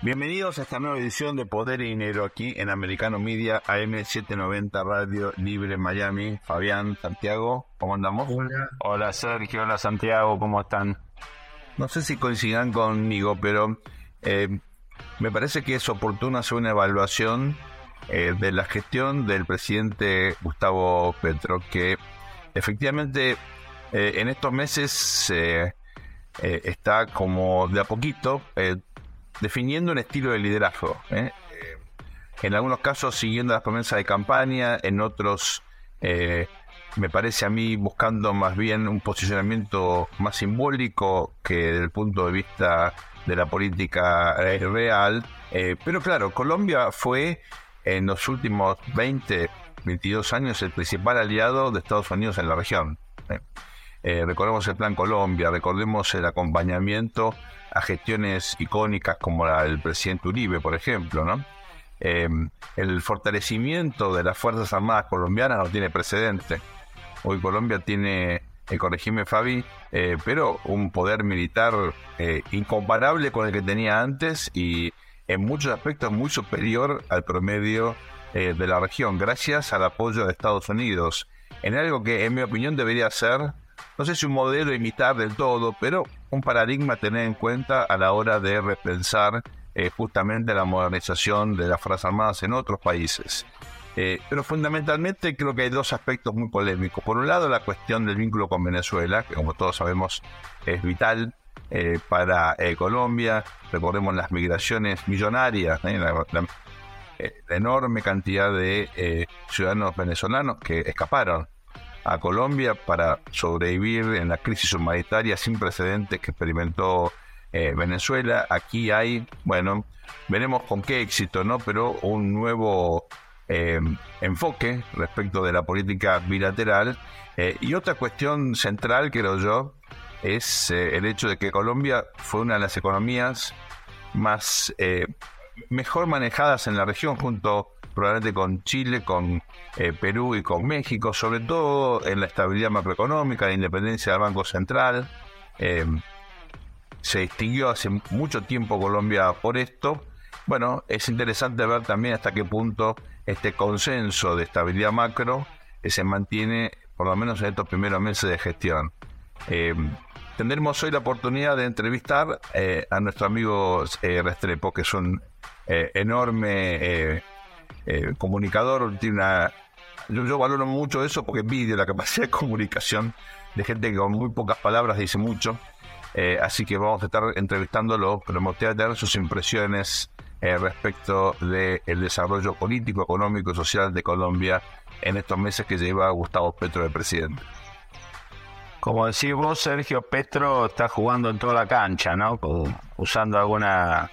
Bienvenidos a esta nueva edición de Poder y Dinero aquí en Americano Media AM790 Radio Libre Miami. Fabián, Santiago, ¿cómo andamos? Hola. Hola Sergio, hola Santiago, ¿cómo están? No sé si coincidan conmigo, pero eh, me parece que es oportuno hacer una evaluación eh, de la gestión del presidente Gustavo Petro, que efectivamente eh, en estos meses está como de a poquito definiendo un estilo de liderazgo. ¿eh? Eh, en algunos casos siguiendo las promesas de campaña, en otros eh, me parece a mí buscando más bien un posicionamiento más simbólico que desde el punto de vista de la política real. pero claro, Colombia fue en los últimos 20, 22 años el principal aliado de Estados Unidos en la región. recordemos el Plan Colombia, recordemos el acompañamiento a gestiones icónicas como la del presidente Uribe, por ejemplo, ¿no? Em, el fortalecimiento de las Fuerzas Armadas colombianas no tiene precedente. Hoy Colombia tiene, eh, corregime Fabi, eh, pero un poder militar eh, incomparable con el que tenía antes y en muchos aspectos muy superior al promedio de la región, gracias al apoyo de Estados Unidos, en algo que en mi opinión debería ser no sé si un modelo imitar del todo, pero un paradigma a tener en cuenta a la hora de repensar eh, justamente la modernización de las Fuerzas Armadas en otros países. Eh, pero fundamentalmente creo que hay dos aspectos muy polémicos. Por un lado, la cuestión del vínculo con Venezuela, que como todos sabemos es vital eh, para Colombia. Recordemos las migraciones millonarias, la, enorme cantidad de ciudadanos venezolanos que escaparon a Colombia para sobrevivir en la crisis humanitaria sin precedentes que experimentó eh, Venezuela. Aquí hay, bueno, veremos con qué éxito, ¿no? Pero un nuevo eh, enfoque respecto de la política bilateral. Eh, y otra cuestión central, creo yo, es el hecho de que Colombia fue una de las economías más mejor manejadas en la región junto probablemente con Chile, con eh, Perú y con México, sobre todo en la estabilidad macroeconómica, la independencia del Banco Central. Eh, se distinguió hace mucho tiempo Colombia por esto. Bueno, es interesante ver también hasta qué punto este consenso de estabilidad macro eh, se mantiene por lo menos en estos primeros meses de gestión. tendremos hoy la oportunidad de entrevistar a nuestro amigo Restrepo, que es un enorme eh, comunicador, tiene una... Yo, valoro mucho eso porque envidio la capacidad de comunicación de gente que con muy pocas palabras dice mucho. Eh, así que vamos a estar entrevistándolo, pero me gustaría tener sus impresiones eh, respecto del desarrollo político, económico y social de Colombia en estos meses que lleva Gustavo Petro de presidente. Como decís vos, Sergio Petro está jugando en toda la cancha, ¿no? Usando alguna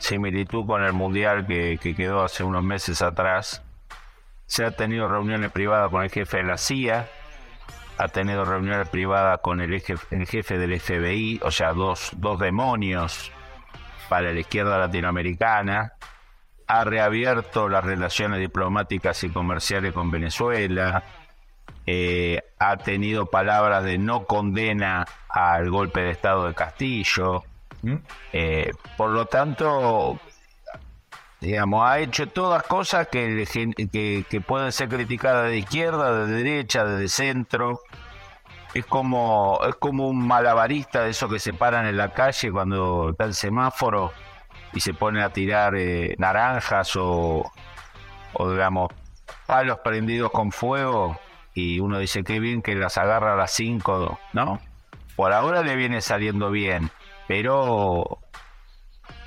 similitud con el mundial que, quedó hace unos meses atrás. Se ha tenido reuniones privadas con el jefe de la CIA, ha tenido reuniones privadas con el, jefe del FBI, o sea, dos, dos demonios para la izquierda latinoamericana, ha reabierto las relaciones diplomáticas y comerciales con Venezuela, eh, ha tenido palabras de no condena al golpe de Estado de Castillo, eh, por lo tanto, digamos, ha hecho todas cosas que, que, pueden ser criticadas de izquierda, de derecha, de centro. Es como, es como un malabarista de esos que se paran en la calle cuando está el semáforo y se pone a tirar eh, naranjas o, o, digamos, palos prendidos con fuego y uno dice qué bien que las agarra a las 5, ¿no? Por ahora le viene saliendo bien pero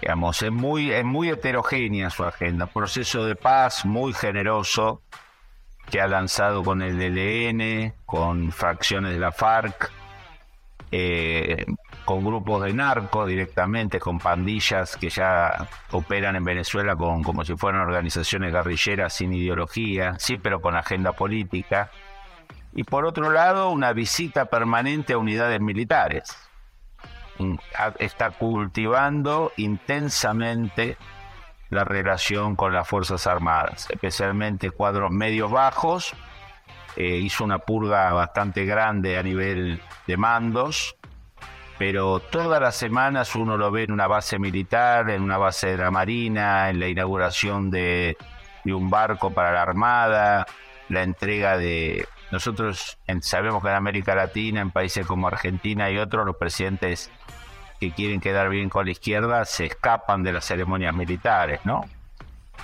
digamos, es muy, es muy heterogénea su agenda. Proceso de paz muy generoso que ha lanzado con el DLN, con fracciones de la FARC, eh, con grupos de narcos directamente, con pandillas que ya operan en Venezuela con, como si fueran organizaciones guerrilleras sin ideología, sí, pero con agenda política. Y por otro lado, una visita permanente a unidades militares está cultivando intensamente la relación con las Fuerzas Armadas, especialmente cuadros medios bajos. Eh, hizo una purga bastante grande a nivel de mandos, pero todas las semanas uno lo ve en una base militar, en una base de la Marina, en la inauguración de, un barco para la Armada, la entrega de... Nosotros sabemos que en América Latina, en países como Argentina y otros, los presidentes que quieren quedar bien con la izquierda se escapan de las ceremonias militares, ¿no?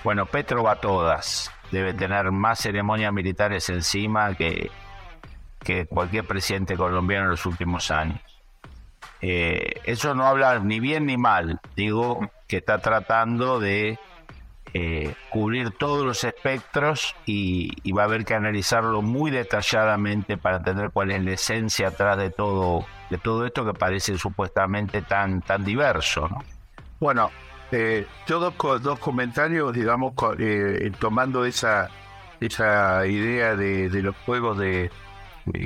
Bueno, Petro va a todas. Debe tener más ceremonias militares encima que, que cualquier presidente colombiano en los últimos años. Eh, eso no habla ni bien ni mal, digo que está tratando de eh, cubrir todos los espectros y, va a haber que analizarlo muy detalladamente para entender cuál es la esencia atrás de todo de todo esto que parece supuestamente tan tan diverso bueno eh, yo dos, comentarios digamos eh, tomando esa esa idea de, los juegos de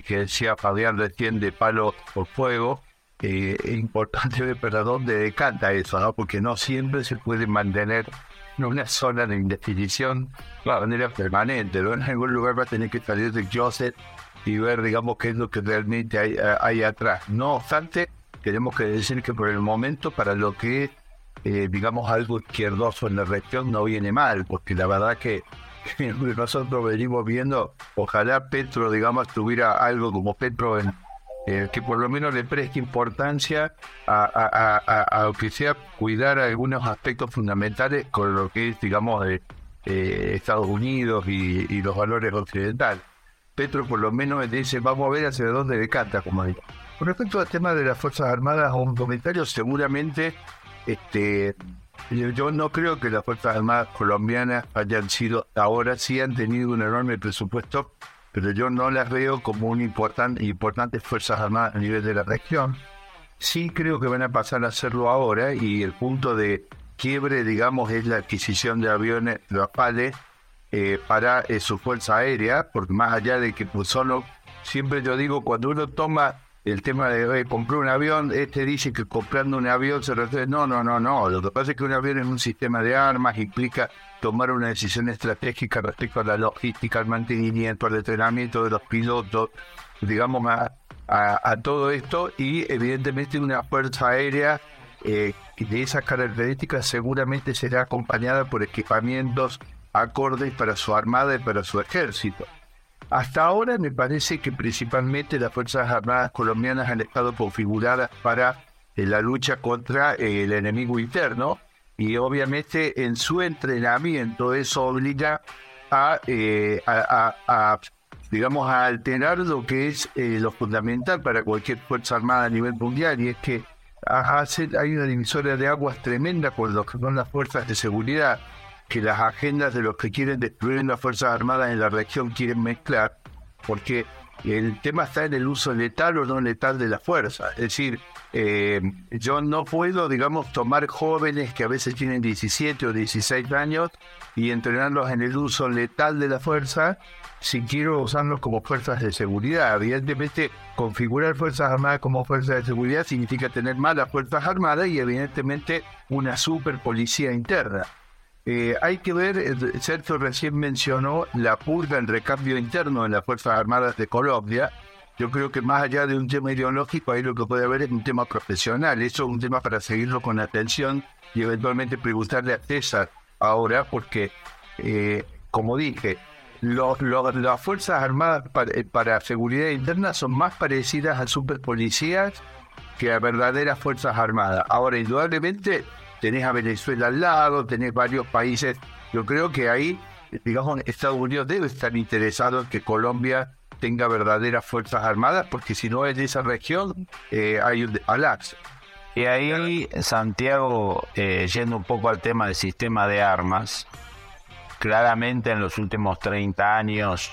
que decía Fabián recién de palo por fuego eh, es importante ver para dónde decanta eso, ¿no? porque no siempre se puede mantener en una zona de indefinición de manera permanente. ¿no? En algún lugar va a tener que salir de Joseph y ver, digamos, qué es lo que realmente hay, eh, hay atrás. No obstante, tenemos que decir que por el momento, para lo que es, eh, digamos, algo izquierdoso en la región, no viene mal, porque la verdad que nosotros venimos viendo, ojalá Petro, digamos, tuviera algo como Petro en eh, que por lo menos le preste importancia a, a, que sea cuidar algunos aspectos fundamentales con lo que es, digamos, de eh, Estados Unidos y, los valores occidentales. Petro por lo menos dice, vamos a ver hacia dónde decanta, como digo. Con respecto al tema de las Fuerzas Armadas, un comentario seguramente, este, yo no creo que las Fuerzas Armadas colombianas hayan sido, ahora sí han tenido un enorme presupuesto pero yo no las veo como un importante, importantes fuerzas armadas a nivel de la región. Sí creo que van a pasar a hacerlo ahora y el punto de quiebre, digamos, es la adquisición de aviones Rafale eh, para eh, su fuerza aérea, porque más allá de que pues, solo, siempre yo digo, cuando uno toma el tema de comprar un avión, este dice que comprando un avión se refiere, no, no, no, no, lo que pasa es que un avión es un sistema de armas, implica tomar una decisión estratégica respecto a la logística, al mantenimiento, al entrenamiento de los pilotos, digamos, a, a, todo esto y evidentemente una fuerza aérea eh, de esas características seguramente será acompañada por equipamientos acordes para su armada y para su ejército. Hasta ahora me parece que principalmente las Fuerzas Armadas colombianas han estado configuradas para eh, la lucha contra eh, el enemigo interno y obviamente en su entrenamiento eso obliga a, eh, digamos, a alterar lo que es lo fundamental para cualquier Fuerza Armada a nivel mundial y es que hay una divisoria de aguas tremenda por lo que son las fuerzas de seguridad que las agendas de los que quieren destruir las Fuerzas Armadas en la región quieren mezclar, porque el tema está en el uso letal o no letal de la fuerza. Es decir, eh, yo no puedo, digamos, tomar jóvenes que a veces tienen 17 o 16 años y entrenarlos en el uso letal de la fuerza si quiero usarlos como fuerzas de seguridad. Evidentemente, configurar Fuerzas Armadas como fuerzas de seguridad significa tener malas Fuerzas Armadas y evidentemente una super policía interna. Eh, hay que ver, eh, Sergio recién mencionó la purga, el recambio interno en las Fuerzas Armadas de Colombia. Yo creo que más allá de un tema ideológico, ahí lo que puede haber es un tema profesional. Eso es un tema para seguirlo con atención y eventualmente preguntarle a César ahora, porque, eh, como dije, las Fuerzas Armadas para, para, seguridad interna son más parecidas a superpolicías que a verdaderas Fuerzas Armadas. Ahora, indudablemente, tenés a Venezuela al lado, tenés varios países. Yo creo que ahí, digamos, Estados Unidos debe estar interesado en que Colombia tenga verdaderas fuerzas armadas, porque si no es de esa región, eh, hay un alax. Y ahí, Santiago, eh, yendo un poco al tema del sistema de armas, claramente en los últimos 30 años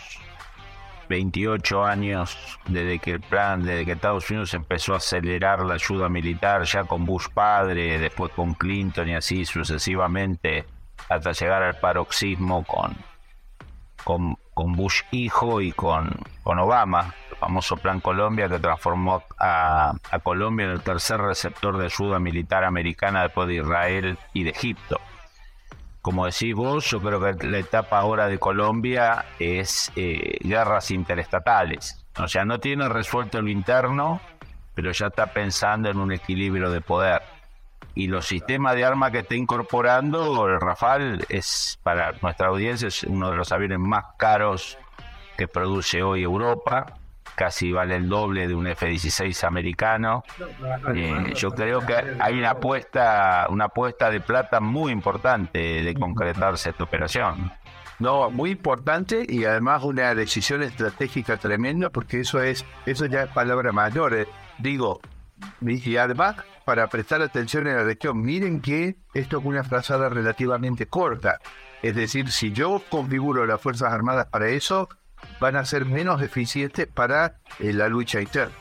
28 años desde que el plan, desde que Estados Unidos empezó a acelerar la ayuda militar, ya con Bush padre, después con Clinton y así sucesivamente, hasta llegar al paroxismo con, con, Bush hijo y con, con Obama, el famoso Plan Colombia que transformó a, a Colombia en el tercer receptor de ayuda militar americana después de Israel y de Egipto como decís vos, yo creo que la etapa ahora de Colombia es eh, guerras interestatales. O sea, no tiene resuelto lo interno, pero ya está pensando en un equilibrio de poder. Y los sistemas de armas que está incorporando, el Rafale es para nuestra audiencia es uno de los aviones más caros que produce hoy Europa casi vale el doble de un F-16 americano. Eh, yo creo que hay una apuesta, una apuesta de plata muy importante de concretarse esta operación. No, muy importante y además una decisión estratégica tremenda porque eso es, eso ya es palabra mayor. Eh. Digo, y además para prestar atención en la región, miren que esto es una frazada relativamente corta. Es decir, si yo configuro las Fuerzas Armadas para eso, van a ser menos eficientes para eh, la lucha interna.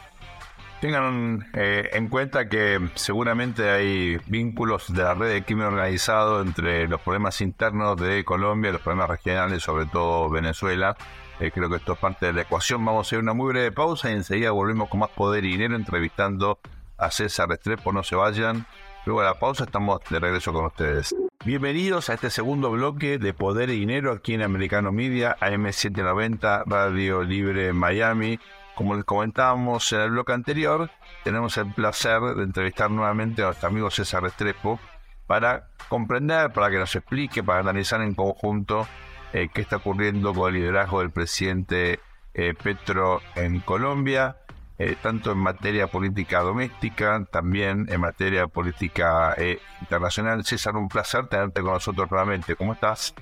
Tengan eh, en cuenta que seguramente hay vínculos de la red de crimen organizado entre los problemas internos de Colombia los problemas regionales, sobre todo Venezuela. Eh, creo que esto es parte de la ecuación. Vamos a hacer una muy breve pausa y enseguida volvemos con más poder y dinero entrevistando a César Restrepo. No se vayan. Luego de la pausa estamos de regreso con ustedes. Bienvenidos a este segundo bloque de Poder y Dinero aquí en Americano Media, AM790, Radio Libre Miami. Como les comentábamos en el bloque anterior, tenemos el placer de entrevistar nuevamente a nuestro amigo César Restrepo para comprender, para que nos explique, para analizar en conjunto eh, qué está ocurriendo con el liderazgo del presidente eh, Petro en Colombia eh, tanto en materia política doméstica, también en materia política eh, internacional. César, un placer tenerte con nosotros nuevamente. ¿Cómo estás?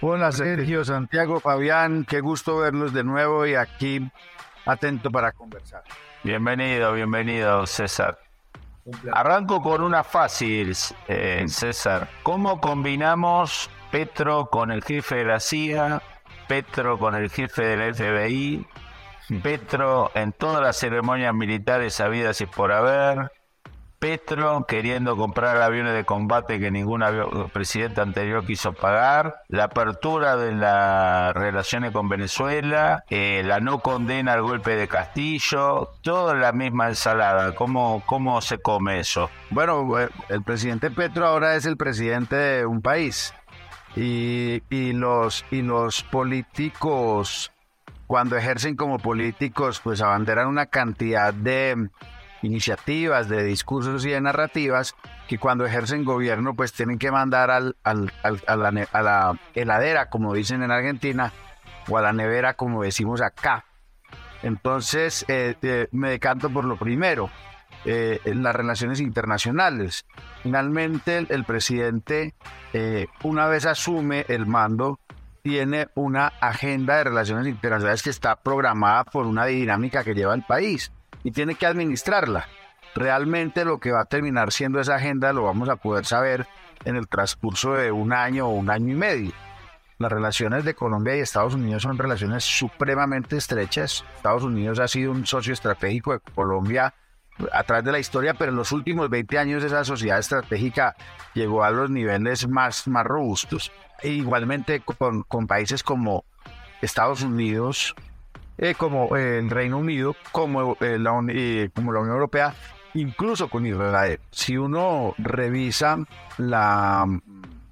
Hola Sergio, Santiago, Fabián, qué gusto verlos de nuevo y aquí atento para conversar. Bienvenido, bienvenido César. Arranco con una fácil, eh, César. ¿Cómo combinamos Petro con el jefe de la CIA, Petro con el jefe del FBI, Petro en todas las ceremonias militares habidas y por haber, Petro queriendo comprar aviones de combate que ningún presidente anterior quiso pagar, la apertura de las relaciones con Venezuela, eh, la no condena al golpe de Castillo, toda la misma ensalada. ¿Cómo, ¿Cómo se come eso? Bueno, eh, el presidente Petro ahora es el presidente de un país y, y los, y los políticos cuando ejercen como políticos, pues abanderan una cantidad de iniciativas, de discursos y de narrativas que cuando ejercen gobierno, pues tienen que mandar al, al, a, la, heladera, como dicen en Argentina, o a la nevera, como decimos acá. Entonces, eh, eh, me decanto por lo primero, eh, las relaciones internacionales. Finalmente, el, presidente, una vez asume el mando, tiene una agenda de relaciones internacionales que está programada por una dinámica que lleva el país y tiene que administrarla. Realmente lo que va a terminar siendo esa agenda lo vamos a poder saber en el transcurso de un año o un año y medio. Las relaciones de Colombia y Estados Unidos son relaciones supremamente estrechas. Estados Unidos ha sido un socio estratégico de Colombia a través de la historia, pero en los últimos 20 años esa sociedad estratégica llegó a los niveles más, más robustos. E igualmente con, con, países como Estados Unidos, eh, como eh, el Reino Unido, como, eh, la, como la Unión Europea, incluso con Israel. Si uno revisa la mm,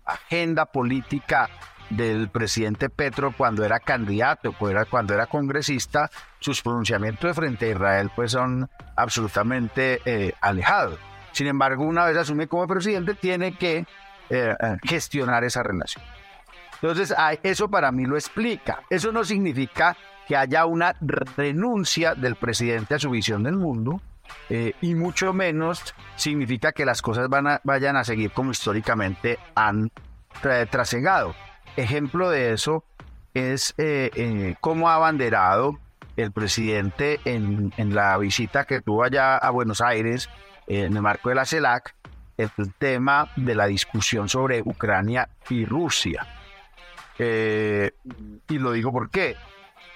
agenda política del presidente Petro cuando era candidato, cuando era congresista, sus pronunciamientos de frente a Israel pues son absolutamente eh, alejados. Sin embargo, una vez asume como presidente, tiene que eh, eh, gestionar esa relación. Entonces, eso para mí lo explica. Eso no significa que haya una renuncia del presidente a su visión del mundo, y mucho menos significa que las cosas van a, vayan a seguir como históricamente han trasegado. Ejemplo de eso es eh, eh, cómo ha abanderado el presidente en, la visita que tuvo allá a Buenos Aires en el marco de la CELAC el tema de la discusión sobre Ucrania y Rusia. Eh, y lo digo por qué.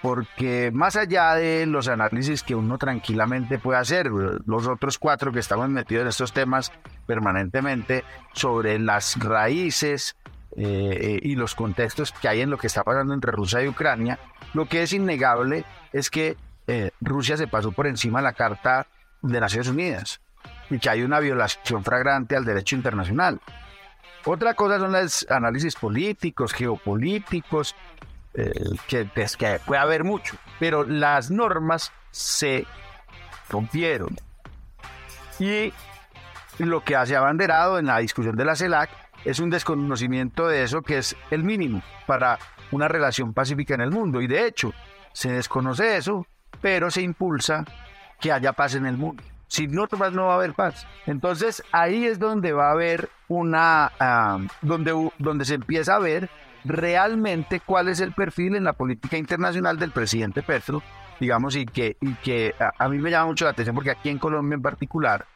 Porque más allá de los análisis que uno tranquilamente puede hacer, los otros cuatro que estamos metidos en estos temas permanentemente, sobre las raíces eh, y los contextos que hay en lo que está pasando entre Rusia y Ucrania, lo que es innegable es que eh, Rusia se pasó por encima de la Carta de Naciones Unidas y que hay una violación fragrante al derecho internacional. Otra cosa son los análisis políticos, geopolíticos, eh, que, que puede haber mucho, pero las normas se rompieron. Y lo que hace abanderado en la discusión de la CELAC es un desconocimiento de eso que es el mínimo para una relación pacífica en el mundo. Y de hecho, se desconoce eso, pero se impulsa que haya paz en el mundo. Si no no va a haber paz. Entonces ahí es donde va a haber una, ah, donde, donde se empieza a ver realmente cuál es el perfil en la política internacional del presidente Petro, digamos, y que, y que a, mí me llama mucho la atención porque aquí en Colombia en particular,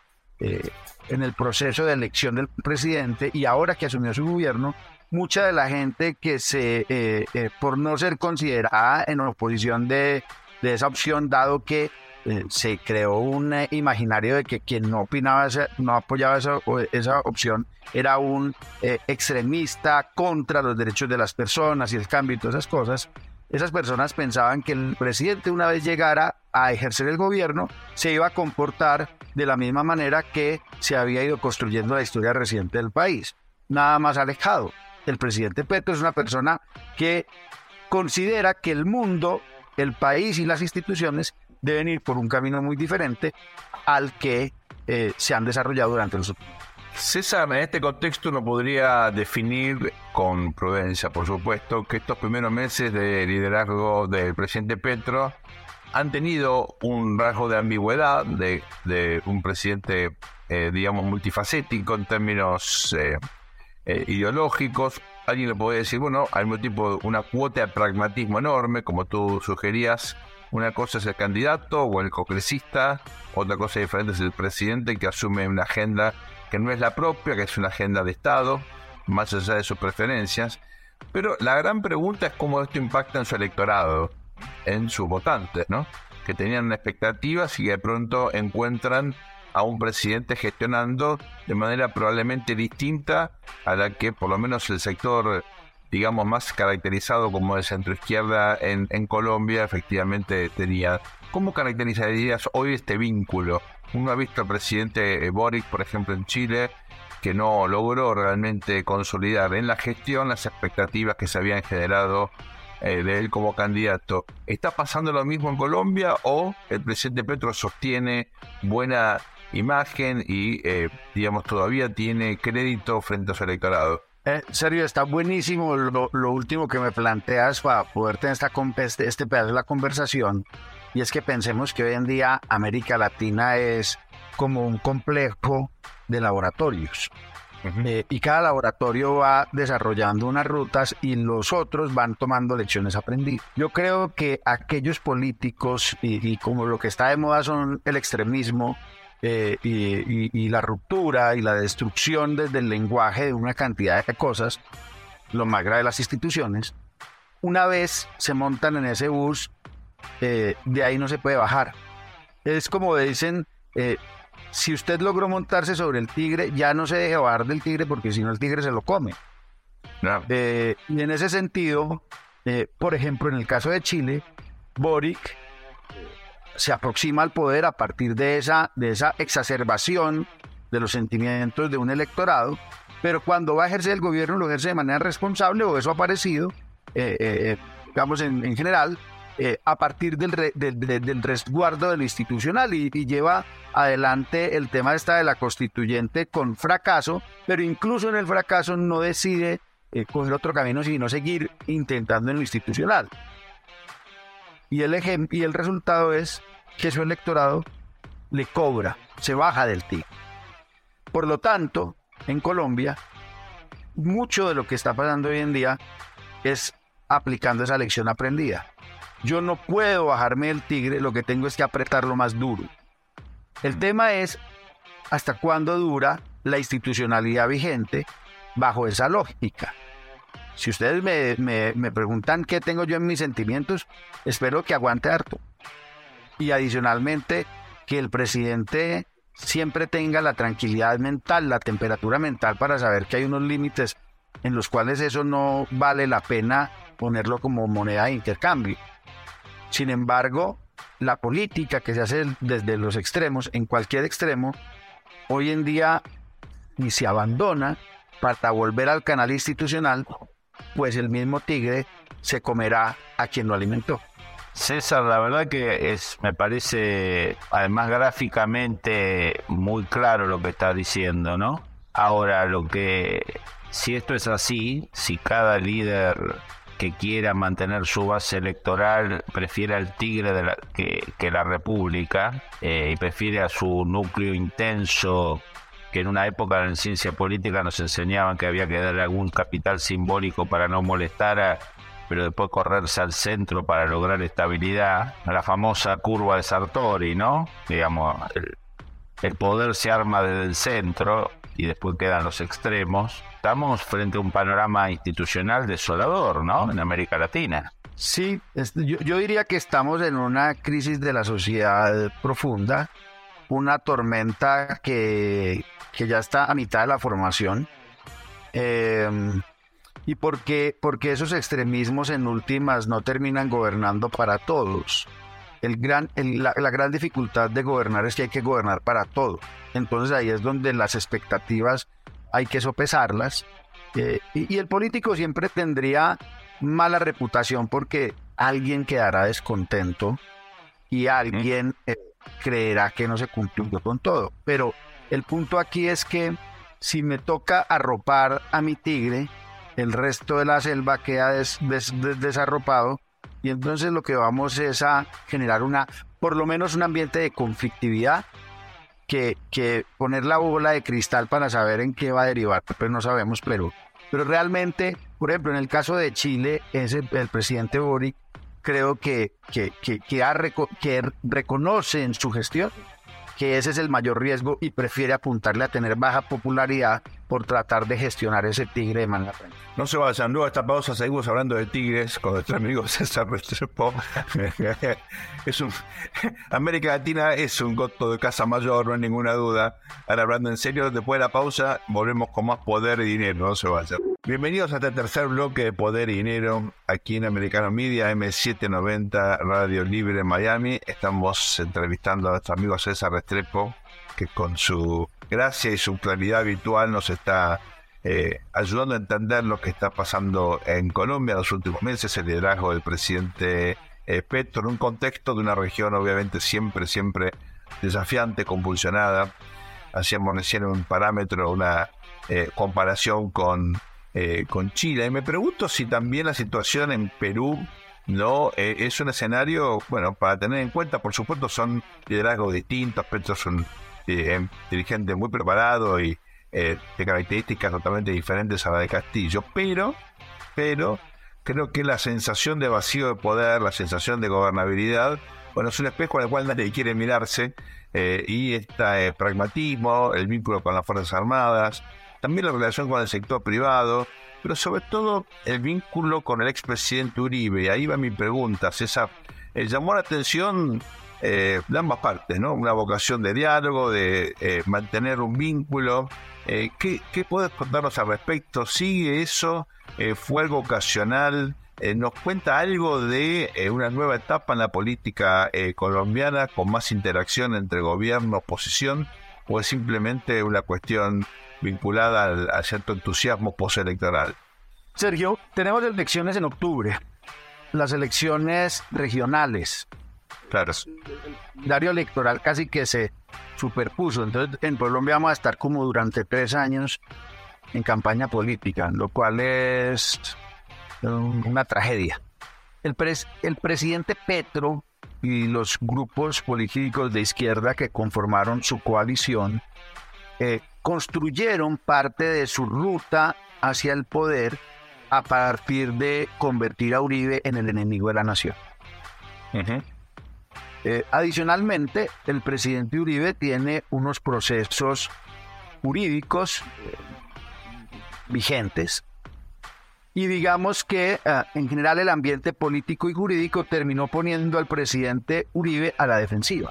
eh, en el proceso de elección del presidente y ahora que asumió su gobierno, mucha de la gente que se, eh, eh, por no ser considerada en oposición de, de esa opción, dado que eh, se creó un imaginario de que quien no opinaba, no apoyaba esa, esa opción, era un extremista contra los derechos de las personas y el cambio y todas esas cosas. Esas personas pensaban que el presidente una vez llegara a ejercer el gobierno se iba a comportar de la misma manera que se había ido construyendo la historia reciente del país. Nada más alejado. El presidente Petro es una persona que considera que el mundo, el país y las instituciones deben ir por un camino muy diferente al que eh, se han desarrollado durante los últimos. César, en este contexto uno podría definir con prudencia, por supuesto, que estos primeros meses de liderazgo del presidente Petro han tenido un rasgo de ambigüedad de, un presidente, eh, digamos, multifacético en términos eh, eh, ideológicos. Alguien le puede decir, bueno, al mismo tiempo una cuota de pragmatismo enorme, como tú sugerías. Una cosa es el candidato o el congresista, otra cosa diferente es el presidente que asume una agenda que no es la propia, que es una agenda de Estado, más allá de sus preferencias. Pero la gran pregunta es cómo esto impacta en su electorado, en sus votantes, ¿no? Que tenían expectativas y de pronto encuentran a un presidente gestionando de manera probablemente distinta a la que por lo menos el sector, digamos, más caracterizado como de centroizquierda en, en Colombia efectivamente tenía. ¿Cómo caracterizarías hoy este vínculo? Uno ha visto al presidente Boric, por ejemplo, en Chile, que no logró realmente consolidar en la gestión las expectativas que se habían generado eh, de él como candidato. ¿Está pasando lo mismo en Colombia o el presidente Petro sostiene buena imagen y, eh, digamos, todavía tiene crédito frente a su electorado. Eh, serio, está buenísimo lo, último que me planteas para poder tener esta, este, este pedazo de la conversación. Y es que pensemos que hoy en día América Latina es como un complejo de laboratorios. Eh, y cada laboratorio va desarrollando unas rutas y los otros van tomando lecciones aprendidas. Yo creo que aquellos políticos, y como lo que está de moda son el extremismo, eh, y, la ruptura y la destrucción desde el lenguaje de una cantidad de cosas, lo más grave de las instituciones, una vez se montan en ese bus, eh, de ahí no se puede bajar. Es como dicen, eh, si usted logró montarse sobre el tigre, ya no se deje bajar del tigre porque si no el tigre se lo come. y en ese sentido, por ejemplo, en el caso de Chile, Boric se aproxima al poder a partir de esa, de esa exacerbación de los sentimientos de un electorado, pero cuando va a ejercer el gobierno lo ejerce de manera responsable o eso ha parecido, eh, eh, eh, digamos en, general, a partir del, del, resguardo del institucional y, lleva adelante el tema esta de la constituyente con fracaso, pero incluso en el fracaso no decide coger otro camino sino seguir intentando en lo institucional. Y el, y el resultado es que su electorado le cobra, se baja del TIC. Por lo tanto, en Colombia, mucho de lo que está pasando hoy en día es aplicando esa lección aprendida. Yo no puedo bajarme del tigre, lo que tengo es que apretarlo más duro. El tema es hasta cuándo dura la institucionalidad vigente bajo esa lógica. Si ustedes me, preguntan qué tengo yo en mis sentimientos, espero que aguante harto. Y adicionalmente, que el presidente siempre tenga la tranquilidad mental, la temperatura mental para saber que hay unos límites en los cuales eso no vale la pena ponerlo como moneda de intercambio. Sin embargo, la política que se hace desde los extremos, en cualquier extremo, hoy en día ni se abandona para volver al canal institucional pues el mismo tigre se comerá a quien lo alimentó. César, la verdad que es, me parece, además gráficamente muy claro lo que está diciendo, ¿no? Ahora, lo que, si esto es así, si cada líder que quiera mantener su base electoral prefiere al tigre de que la república eh, y prefiere a su núcleo intenso que en una época en ciencia política nos enseñaban que había que darle algún capital simbólico para no molestar a, pero después correrse al centro para lograr estabilidad, la famosa curva de Sartori, ¿no? Digamos, el, el poder se arma desde el centro y después quedan los extremos. Estamos frente a un panorama institucional desolador, ¿no? En América Latina. Sí, yo, diría que estamos en una crisis de la sociedad profunda, una tormenta que, que ya está a mitad de la formación. Eh, y porque, porque esos extremismos en últimas no terminan gobernando para todos. El gran, la, gran dificultad de gobernar es que hay que gobernar para todo. Entonces ahí es donde las expectativas hay que sopesarlas. Eh, y, el político siempre tendría mala reputación porque alguien quedará descontento y alguien eh, creerá que no se cumplió con todo. Pero el punto aquí es que si me toca arropar a mi tigre, el resto de la selva queda desarropado y entonces lo que vamos es a generar una, por lo menos un ambiente de conflictividad que, que poner la bola de cristal para saber en qué va a derivar, pues no sabemos, pero, pero realmente, por ejemplo, en el caso de Chile, ese, el presidente Boric creo que, que, que, que reconoce en su gestión que ese es el mayor riesgo y prefiere apuntarle a tener baja popularidad por tratar de gestionar ese tigre de manera No se vayan, luego esta pausa seguimos hablando de tigres con nuestro amigo César Restrepo. América Latina es un goto de casa mayor, no hay ninguna duda. Ahora hablando en serio, después de la pausa volvemos con más poder y dinero, no se vayan. Bienvenidos a este tercer bloque de Poder y Dinero aquí en Americano Media M790 Radio Libre Miami. Estamos entrevistando a nuestro amigo César Restrepo que con su gracia y su claridad habitual nos está eh, ayudando a entender lo que está pasando en Colombia en los últimos meses, el liderazgo del presidente eh, Petro, en un contexto de una región obviamente siempre, siempre desafiante, convulsionada. Hacíamos recién un parámetro, una eh, comparación con, con Chile. Y me pregunto si también la situación en Perú no es un escenario, bueno, para tener en cuenta, por supuesto son liderazgos distintos, Petro es un eh, dirigente muy preparado y eh, de características totalmente diferentes a la de Castillo, pero, pero creo que la sensación de vacío de poder, la sensación de gobernabilidad, bueno, es un espejo al cual nadie quiere mirarse eh, y este pragmatismo, el vínculo con las Fuerzas Armadas, también la relación con el sector privado, pero sobre todo el vínculo con el expresidente Uribe. Y ahí va mi pregunta, César. llamó la atención eh, de ambas partes, ¿no? Una vocación de diálogo, de eh, mantener un vínculo. Eh, ¿qué, ¿Qué puedes contarnos al respecto? ¿Sigue eso? ¿Fue algo ocasional? ¿Nos cuenta algo de una nueva etapa en la política colombiana con más interacción entre gobierno oposición? ¿O es simplemente una cuestión vinculada al, a cierto entusiasmo postelectoral? Sergio, tenemos elecciones en octubre, las elecciones regionales. Claro. Dario electoral casi que se superpuso. Entonces, en Colombia vamos a estar como durante tres años en campaña política, lo cual es una tragedia. El, el presidente Petro y los grupos políticos de izquierda que conformaron su coalición eh, construyeron parte de su ruta hacia el poder a partir de convertir a Uribe en el enemigo de la nación. Eh, adicionalmente, el presidente Uribe tiene unos procesos jurídicos eh, vigentes. Y digamos que eh, en general el ambiente político y jurídico terminó poniendo al presidente Uribe a la defensiva.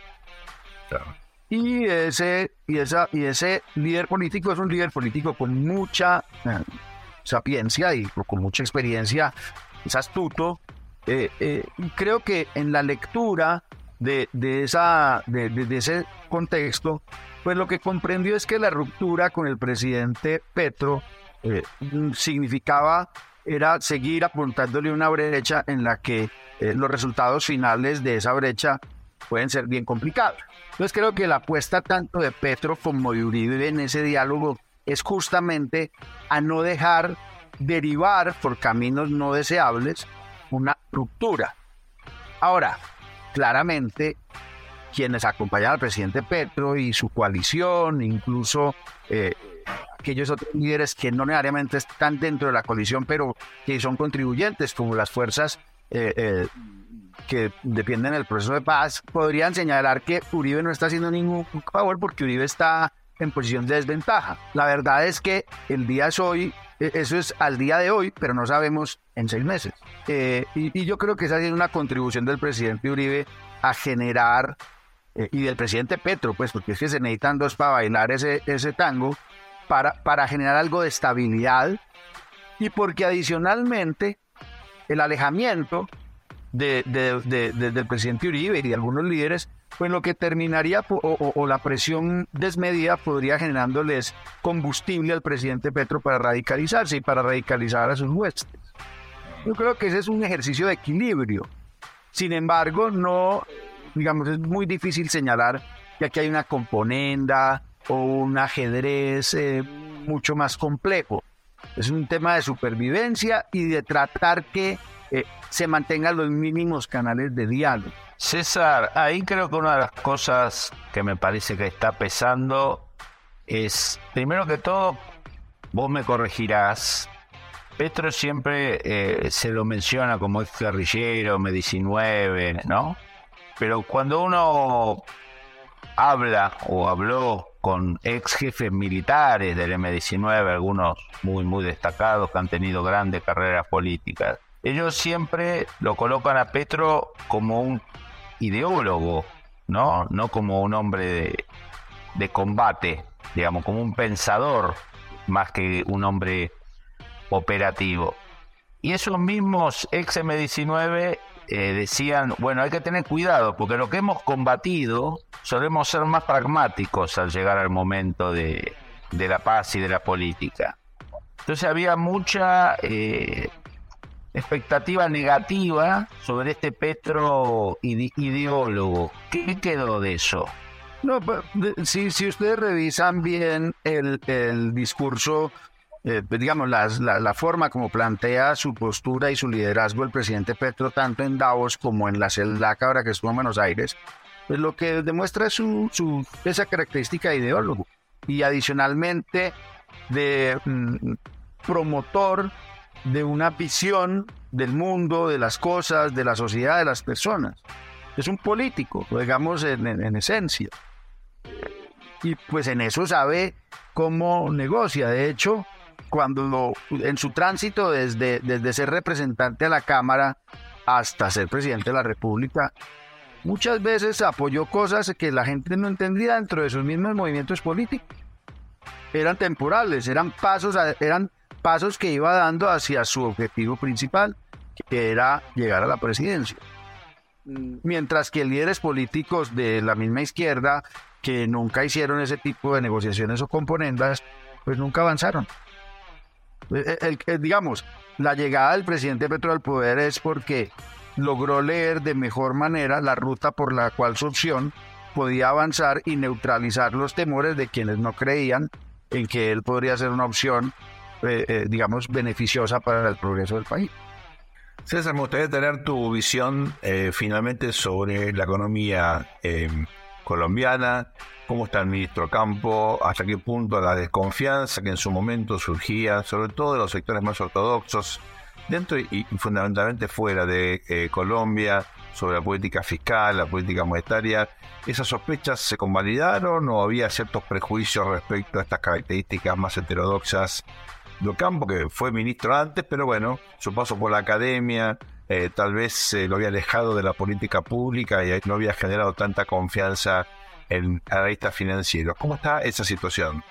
Y ese, y, esa, y ese líder político es un líder político con mucha sapiencia y con mucha experiencia, es astuto. creo que en la lectura de, esa, de, ese contexto, pues lo que comprendió es que la ruptura con el presidente Petro eh, significaba era seguir apuntándole una brecha en la que eh, los resultados finales de esa brecha pueden ser bien complicados. Entonces creo que la apuesta tanto de Petro como de Uribe en ese diálogo es justamente a no dejar derivar por caminos no deseables una ruptura. Ahora, claramente, quienes acompañan al presidente Petro y su coalición, incluso eh, aquellos otros líderes que no necesariamente están dentro de la coalición, pero que son contribuyentes, como las fuerzas eh, eh, que dependen del proceso de paz, podrían señalar que Uribe no está haciendo ningún favor porque Uribe está en posición de desventaja. La verdad es que el día es hoy, e, eso es al día de hoy, pero no sabemos en seis meses. Eh, y, yo creo que esa es una contribución del presidente Uribe a generar, eh, y del presidente Petro, pues porque es que se necesitan dos para bailar ese, ese tango, para, para generar algo de estabilidad y porque adicionalmente el alejamiento de, del presidente Uribe y de algunos líderes pues lo que terminaría o, la presión desmedida podría generándoles combustible al presidente Petro para radicalizarse y para radicalizar a sus huestes. Yo creo que ese es un ejercicio de equilibrio. Sin embargo, no, digamos, es muy difícil señalar que aquí hay una componenda o un ajedrez eh, mucho más complejo. Es un tema de supervivencia y de tratar que eh, se mantengan los mínimos canales de diálogo. César, ahí creo que una de las cosas que me parece que está pesando es, primero que todo, vos me corregirás, Petro siempre eh, se lo menciona como ex guerrillero, M19, ¿no? Pero cuando uno habla o habló con ex jefes militares del M19, algunos muy, muy destacados que han tenido grandes carreras políticas, ellos siempre lo colocan a Petro como un ideólogo, ¿no? No como un hombre de, combate, digamos, como un pensador más que un hombre operativo. Y esos mismos ex M19 eh, decían, bueno, hay que tener cuidado, porque lo que hemos combatido solemos ser más pragmáticos al llegar al momento de, de la paz y de la política. Entonces había mucha eh, expectativa negativa sobre este Petro ideólogo. ¿Qué quedó de eso? No, si, si ustedes revisan bien el, el discurso, eh, pues, digamos, la, la, forma como plantea su postura y su liderazgo el presidente Petro, tanto en Davos como en la CELAC, ahora que estuvo en Buenos Aires, pues lo que demuestra es su, su, esa característica de ideólogo y adicionalmente de mm, promotor de una visión del mundo, de las cosas, de la sociedad, de las personas. Es un político, digamos en, esencia. Y pues en eso sabe cómo negocia. De hecho, cuando en su tránsito desde, desde ser representante a la Cámara hasta ser presidente de la República, muchas veces apoyó cosas que la gente no entendía dentro de sus mismos movimientos políticos. Eran temporales, eran pasos, eran pasos que iba dando hacia su objetivo principal, que era llegar a la presidencia. Mientras que líderes políticos de la misma izquierda, que nunca hicieron ese tipo de negociaciones o componendas, pues nunca avanzaron. Eh, eh, digamos, la llegada del presidente Petro al poder es porque logró leer de mejor manera la ruta por la cual su opción podía avanzar y neutralizar los temores de quienes no creían en que él podría ser una opción eh, eh, digamos, beneficiosa para el progreso del país. César, me gustaría tener tu visión eh, finalmente sobre la economía colombiana, cómo está el ministro Campo, hasta qué punto la desconfianza que en su momento surgía, sobre todo de los sectores más ortodoxos, dentro y, fundamentalmente fuera de Colombia, sobre la política fiscal, la política monetaria, ¿esas sospechas se convalidaron o había ciertos prejuicios respecto a estas características más heterodoxas Campo, que fue ministro antes, pero bueno, su paso por la academia eh, tal vez se lo había alejado de la política pública y no había generado tanta confianza en analistas financieros. ¿Cómo está esa situación?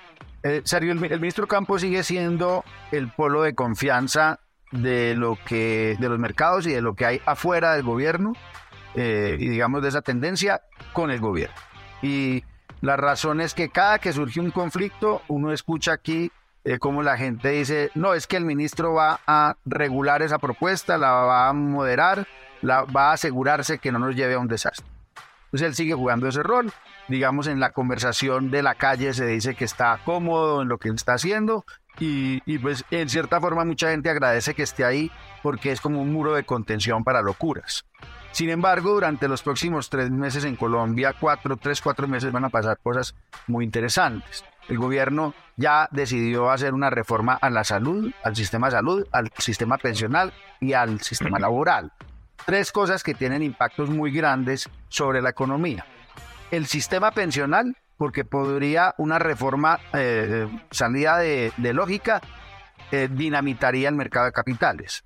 Eh, Sergio, el, ministro Campo sigue siendo el polo de confianza de lo que de los mercados y de lo que hay afuera del gobierno eh, y digamos de esa tendencia con el gobierno. Y la razón es que cada que surge un conflicto, uno escucha aquí eh, como la gente dice, no, es que el ministro va a regular esa propuesta, la va a moderar, la, va a asegurarse que no nos lleve a un desastre. Entonces él sigue jugando ese rol. Digamos, en la conversación de la calle se dice que está cómodo en lo que está haciendo y, y pues en cierta forma mucha gente agradece que esté ahí porque es como un muro de contención para locuras. Sin embargo, durante los próximos tres meses en Colombia, cuatro, tres, cuatro meses van a pasar cosas muy interesantes. El gobierno ya decidió hacer una reforma a la salud, al sistema de salud, al sistema pensional y al sistema laboral. Tres cosas que tienen impactos muy grandes sobre la economía. El sistema pensional, porque podría una reforma eh, salida de, lógica, eh, dinamitaría el mercado de capitales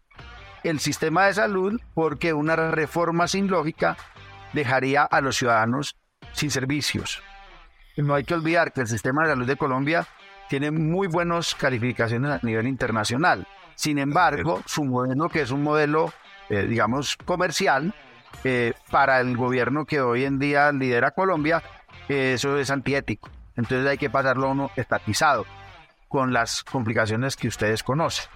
el sistema de salud porque una reforma sin lógica dejaría a los ciudadanos sin servicios. No hay que olvidar que el sistema de salud de Colombia tiene muy buenas calificaciones a nivel internacional. Sin embargo, su modelo, que es un modelo, eh, digamos, comercial, eh, para el gobierno que hoy en día lidera Colombia, eso es antiético. Entonces hay que pasarlo uno estatizado, con las complicaciones que ustedes conocen.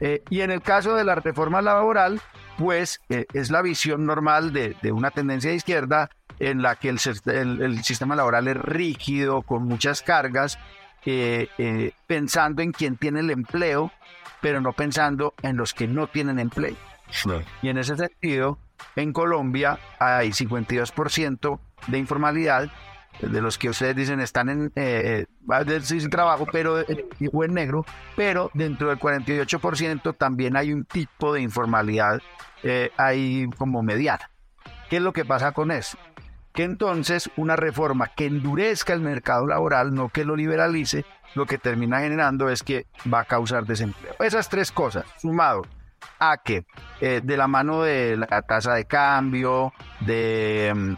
Eh, y en el caso de la reforma laboral, pues es la visión normal de, una tendencia de izquierda en la que el, sistema laboral es rígido, con muchas cargas, eh, pensando en quien tiene el empleo, pero no pensando en los que no tienen empleo. Y en ese sentido, en Colombia hay 52% de informalidad de los que ustedes dicen están en eh, eh sin trabajo pero eh, o en negro, pero dentro del 48% también hay un tipo de informalidad eh, ahí como mediana. ¿Qué es lo que pasa con eso? Que entonces una reforma que endurezca el mercado laboral, no que lo liberalice, lo que termina generando es que va a causar desempleo. Esas tres cosas, sumado a que de la mano de la tasa de cambio, de mm,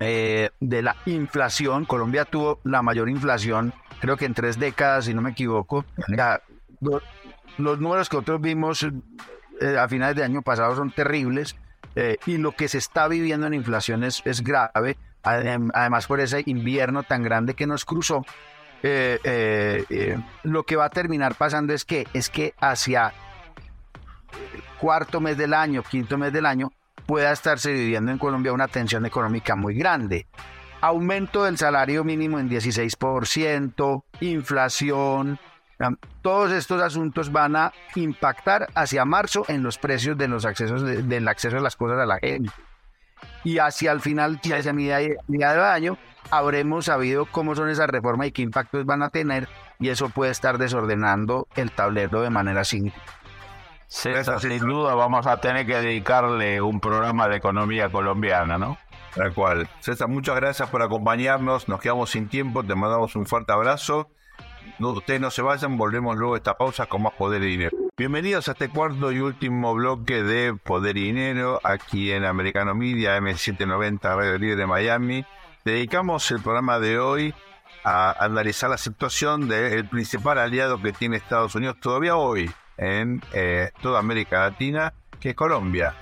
eh, de la inflación. Colombia tuvo la mayor inflación, creo que en tres décadas, si no me equivoco. los números que nosotros vimos eh, a finales de año pasado son terribles eh, y lo que se está viviendo en inflación es, es grave, además por ese invierno tan grande que nos cruzó. lo que va a terminar pasando es que es que hacia cuarto mes del año, quinto mes del año, pueda estarse viviendo en Colombia una tensión económica muy grande. Aumento del salario mínimo en 16%, inflación, todos estos asuntos van a impactar hacia marzo en los precios de los accesos del acceso a las cosas a la gente. Y hacia el final, hacia mi día, de año, habremos sabido cómo son esas reformas y qué impactos van a tener, y eso puede estar desordenando el tablero de manera significativa. César, sin duda vamos a tener que dedicarle un programa de economía colombiana, ¿no? Tal cual. César, muchas gracias por acompañarnos. Nos quedamos sin tiempo. Te mandamos un fuerte abrazo. No, ustedes no se vayan. Volvemos luego a esta pausa con más Poder y Dinero. Bienvenidos a este cuarto y último bloque de Poder y Dinero aquí en Americano Media M790 Radio Libre de Miami. Dedicamos el programa de hoy a analizar la situación del principal aliado que tiene Estados Unidos todavía hoy, en eh, toda América Latina, que es Colombia.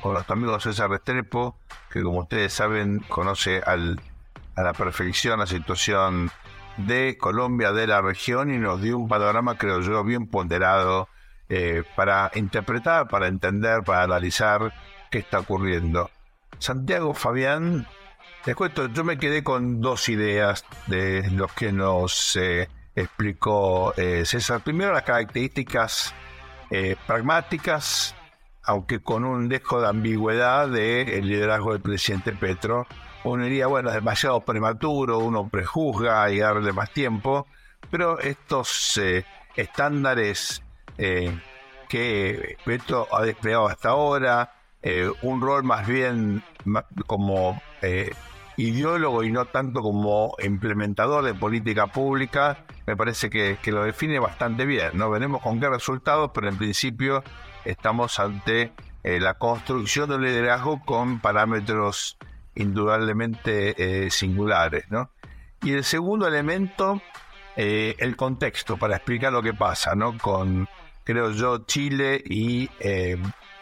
Con nuestro amigo César Restrepo, que como ustedes saben conoce al, a la perfección la situación de Colombia, de la región, y nos dio un panorama, creo yo, bien ponderado eh, para interpretar, para entender, para analizar qué está ocurriendo. Santiago Fabián, te cuento, yo me quedé con dos ideas de los que nos... Eh, explicó eh, César. Primero las características pragmáticas, aunque con un dejo de ambigüedad del liderazgo del presidente Petro. Uno diría, bueno, es demasiado prematuro, uno prejuzga y darle más tiempo, pero estos eh, estándares que Petro ha desplegado hasta ahora, un rol más bien como ideólogo y no tanto como implementador de política pública, me parece que, lo define bastante bien. No veremos con qué resultados, pero en principio estamos ante eh, la construcción de liderazgo con parámetros indudablemente eh, singulares. ¿no? Y el segundo elemento, eh, el contexto, para explicar lo que pasa, ¿no? con, creo yo, Chile y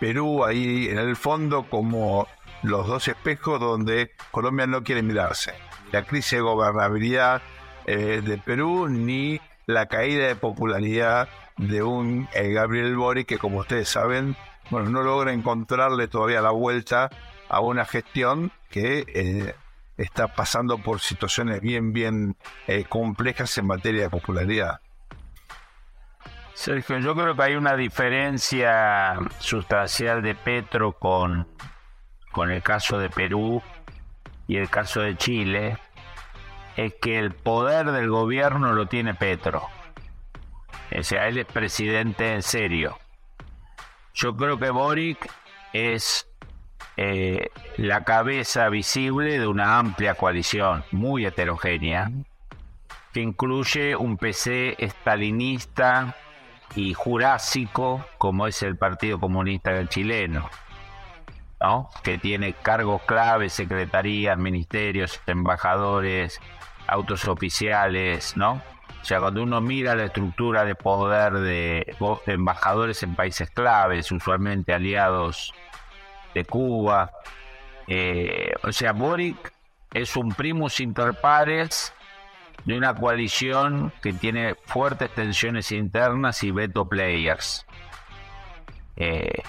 Perú ahí en el fondo como los dos espejos donde Colombia no quiere mirarse. La crisis de gobernabilidad eh, de Perú ni la caída de popularidad de un eh, Gabriel Boric que, como ustedes saben, bueno, no logra encontrarle todavía la vuelta a una gestión que eh, está pasando por situaciones bien, bien eh, complejas en materia de popularidad. Sergio, yo creo que hay una diferencia sustancial de Petro con, con el caso de Perú y el caso de Chile, es que el poder del gobierno lo tiene Petro. O sea, él es presidente en serio. Yo creo que Boric es eh, la cabeza visible de una amplia coalición, muy heterogénea, que incluye un PC estalinista y jurásico, como es el Partido Comunista Chileno, ¿no? que tiene cargos claves, secretarías, ministerios, embajadores, autos oficiales, ¿no? O sea, cuando uno mira la estructura de poder de, embajadores en países claves, usualmente aliados de Cuba, eh, o sea, Boric es un primus inter pares de una coalición que tiene fuertes tensiones internas y veto players. Eh,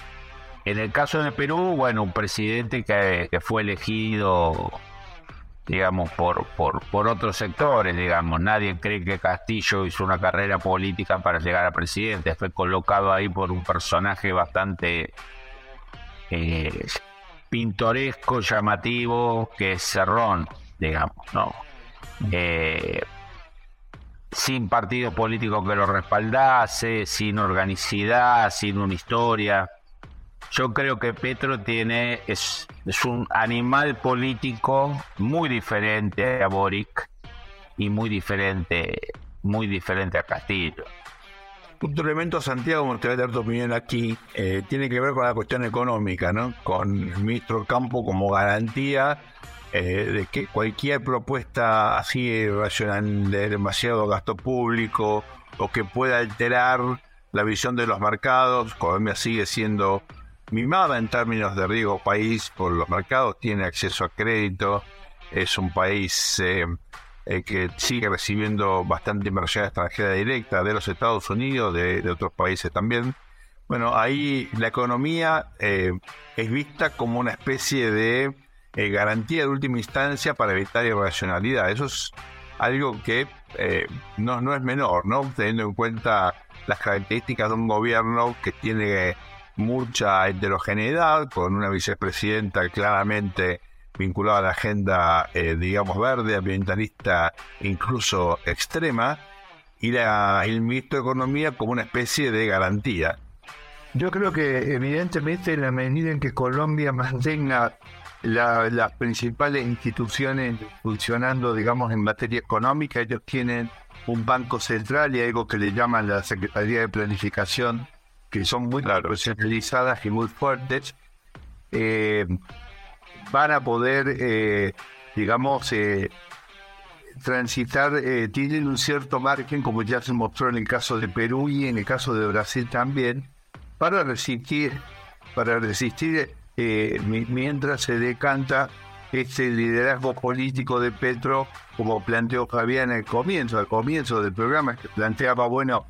en el caso de Perú, bueno, un presidente que, que fue elegido digamos, por, por, por otros sectores, digamos. Nadie cree que Castillo hizo una carrera política para llegar a presidente. Fue colocado ahí por un personaje bastante pintoresco, llamativo, que es Cerrón, digamos, ¿no? Eh, sin partido político que lo respaldase, sin organicidad, sin una historia. Yo creo que Petro tiene es, es un animal político muy diferente a Boric y muy diferente, muy diferente a Castillo. Otro elemento, Santiago, me gustaría dar tu opinión aquí, eh, tiene que ver con la cuestión económica, ¿no? Con el ministro Campo como garantía eh, de que cualquier propuesta así de demasiado gasto público o que pueda alterar la visión de los mercados, Colombia sigue siendo mimada en términos de riesgo país por los mercados, tiene acceso a crédito, es un país eh, eh, que sigue recibiendo bastante inversión extranjera directa de los Estados Unidos, de, otros países también. Bueno, ahí la economía eh, es vista como una especie de garantía de última instancia para evitar irracionalidad. Eso es algo que no, no es menor, ¿no? Teniendo en cuenta las características de un gobierno que tiene mucha heterogeneidad, con una vicepresidenta claramente vinculada a la agenda, eh, digamos, verde, ambientalista, incluso extrema, y la, el ministro de Economía como una especie de garantía. Yo creo que evidentemente en la medida en que Colombia mantenga las principales instituciones funcionando, digamos, en materia económica, ellos tienen un banco central y algo que le llaman la Secretaría de Planificación que son muy profesionalizadas y muy fuertes, eh, van a poder, eh, digamos, eh, transitar, tienen un cierto margen, como ya se mostró en el caso de Perú y en el caso de Brasil también, para resistir, para resistir mientras se decanta este liderazgo político de Petro, como planteó Fabián al comienzo, al comienzo del programa, que planteaba, bueno,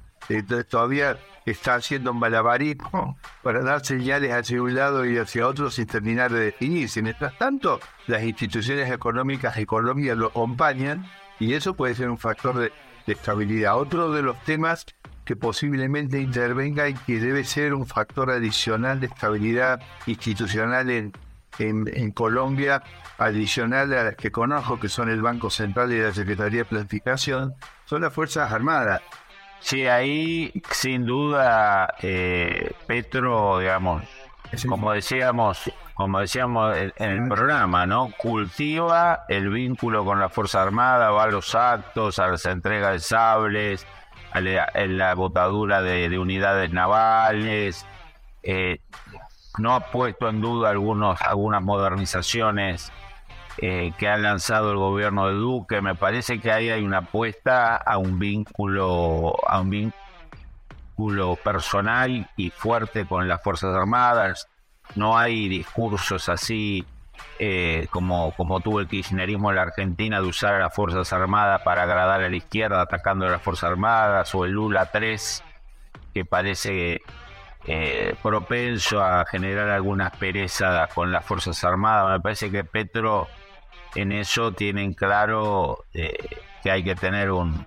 todavía está haciendo un malabarismo para dar señales hacia un lado y hacia otro sin terminar de definirse. Mientras tanto, las instituciones económicas de Colombia lo acompañan y eso puede ser un factor de, estabilidad. Otro de los temas que posiblemente intervenga y que debe ser un factor adicional de estabilidad institucional en, Colombia, adicional a las que conozco, que son el Banco Central y la Secretaría de Planificación, son las Fuerzas Armadas. Sí, ahí sin duda eh, Petro, digamos, como decíamos, como decíamos en el programa, ¿no? Cultiva el vínculo con la Fuerza Armada, va a los actos, a las entregas de sables, a la, botadura de, unidades navales, eh, no ha puesto en duda algunos, algunas modernizaciones eh, que ha lanzado el gobierno de Duque. Me parece que ahí hay una apuesta a un vínculo, a un vínculo personal y fuerte con las Fuerzas Armadas. No hay discursos así eh, como, como tuvo el kirchnerismo en la Argentina de usar a las Fuerzas Armadas para agradar a la izquierda atacando a las Fuerzas Armadas, o el Lula 3, que parece eh, propenso a generar alguna aspereza con las Fuerzas Armadas. Me parece que Petro en eso tienen claro eh, que hay que tener un...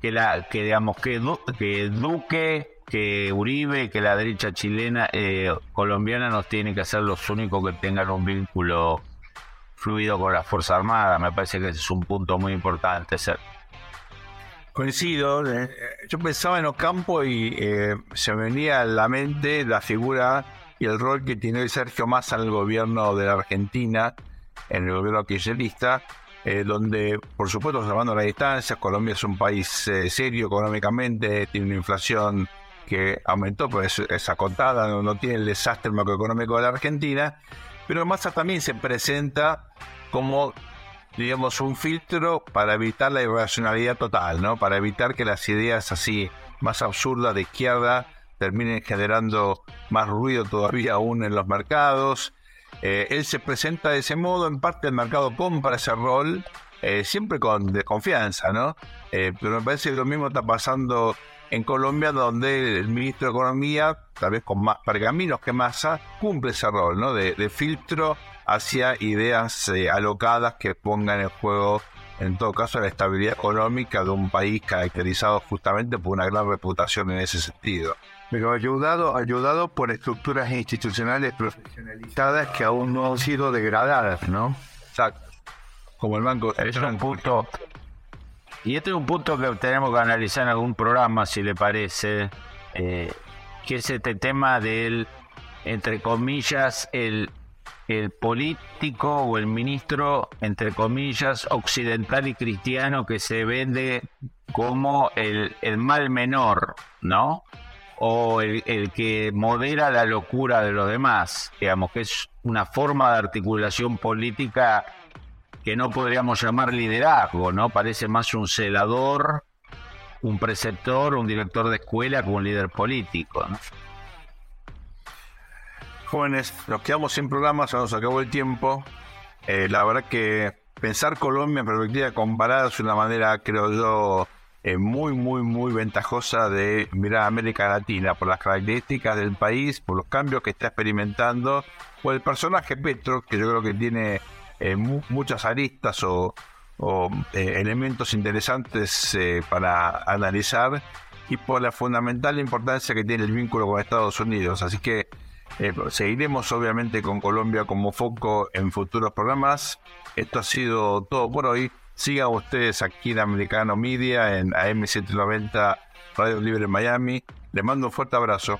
que, la, que digamos que, que Duque que Uribe, que la derecha chilena, eh, colombiana nos tiene que ser los únicos que tengan un vínculo fluido con la Fuerza Armada. Me parece que ese es un punto muy importante. Ser. Coincido. Eh, yo pensaba en Ocampo y eh, se me venía a la mente la figura y el rol que tiene Sergio Massa en el gobierno de la Argentina, en el gobierno kirchnerista, donde, por supuesto, salvando la distancia, Colombia es un país serio económicamente, tiene una inflación que aumentó, pues es acotada, no, no tiene el desastre macroeconómico de la Argentina, pero Massa también se presenta como digamos, un filtro para evitar la irracionalidad total, ¿no? Para evitar que las ideas así más absurdas de izquierda terminen generando más ruido todavía aún en los mercados. Eh, él se presenta de ese modo, en parte el mercado compra ese rol, eh, siempre con desconfianza, ¿no? Eh, pero me parece que lo mismo está pasando en Colombia, donde el ministro de Economía, tal vez con más pergaminos que masa, cumple ese rol ¿no? de, filtro hacia ideas eh, alocadas que pongan en juego, en todo caso, la estabilidad económica de un país caracterizado justamente por una gran reputación en ese sentido. Pero ayudado, ayudado por estructuras institucionales profesionalizadas que aún no han sido degradadas, ¿no? Exacto. Como el Banco Es un punto y este es un punto que tenemos que analizar en algún programa, si le parece, eh, que es este tema del, entre comillas, el, el político o el ministro, entre comillas, occidental y cristiano que se vende como el, el mal menor, ¿no? O el, que modera la locura de los demás, digamos que es una forma de articulación política que no podríamos llamar liderazgo, ¿no? Parece más un celador, un preceptor, un director de escuela como un líder político, Jóvenes, nos quedamos sin programas, se nos acabó el tiempo. Eh, la verdad que pensar Colombia en perspectiva comparada es una manera, creo yo, eh, muy, muy, muy ventajosa de mirar América Latina por las características del país, por los cambios que está experimentando, por el personaje Petro, que yo creo que tiene eh, muchas aristas o, eh, elementos interesantes eh, para analizar y por la fundamental importancia que tiene el vínculo con Estados Unidos. Así que seguiremos obviamente con Colombia como foco en futuros programas. Esto ha sido todo por hoy. Sigan ustedes aquí en Americano Media en AM790 Radio Libre Miami. Les mando un fuerte abrazo.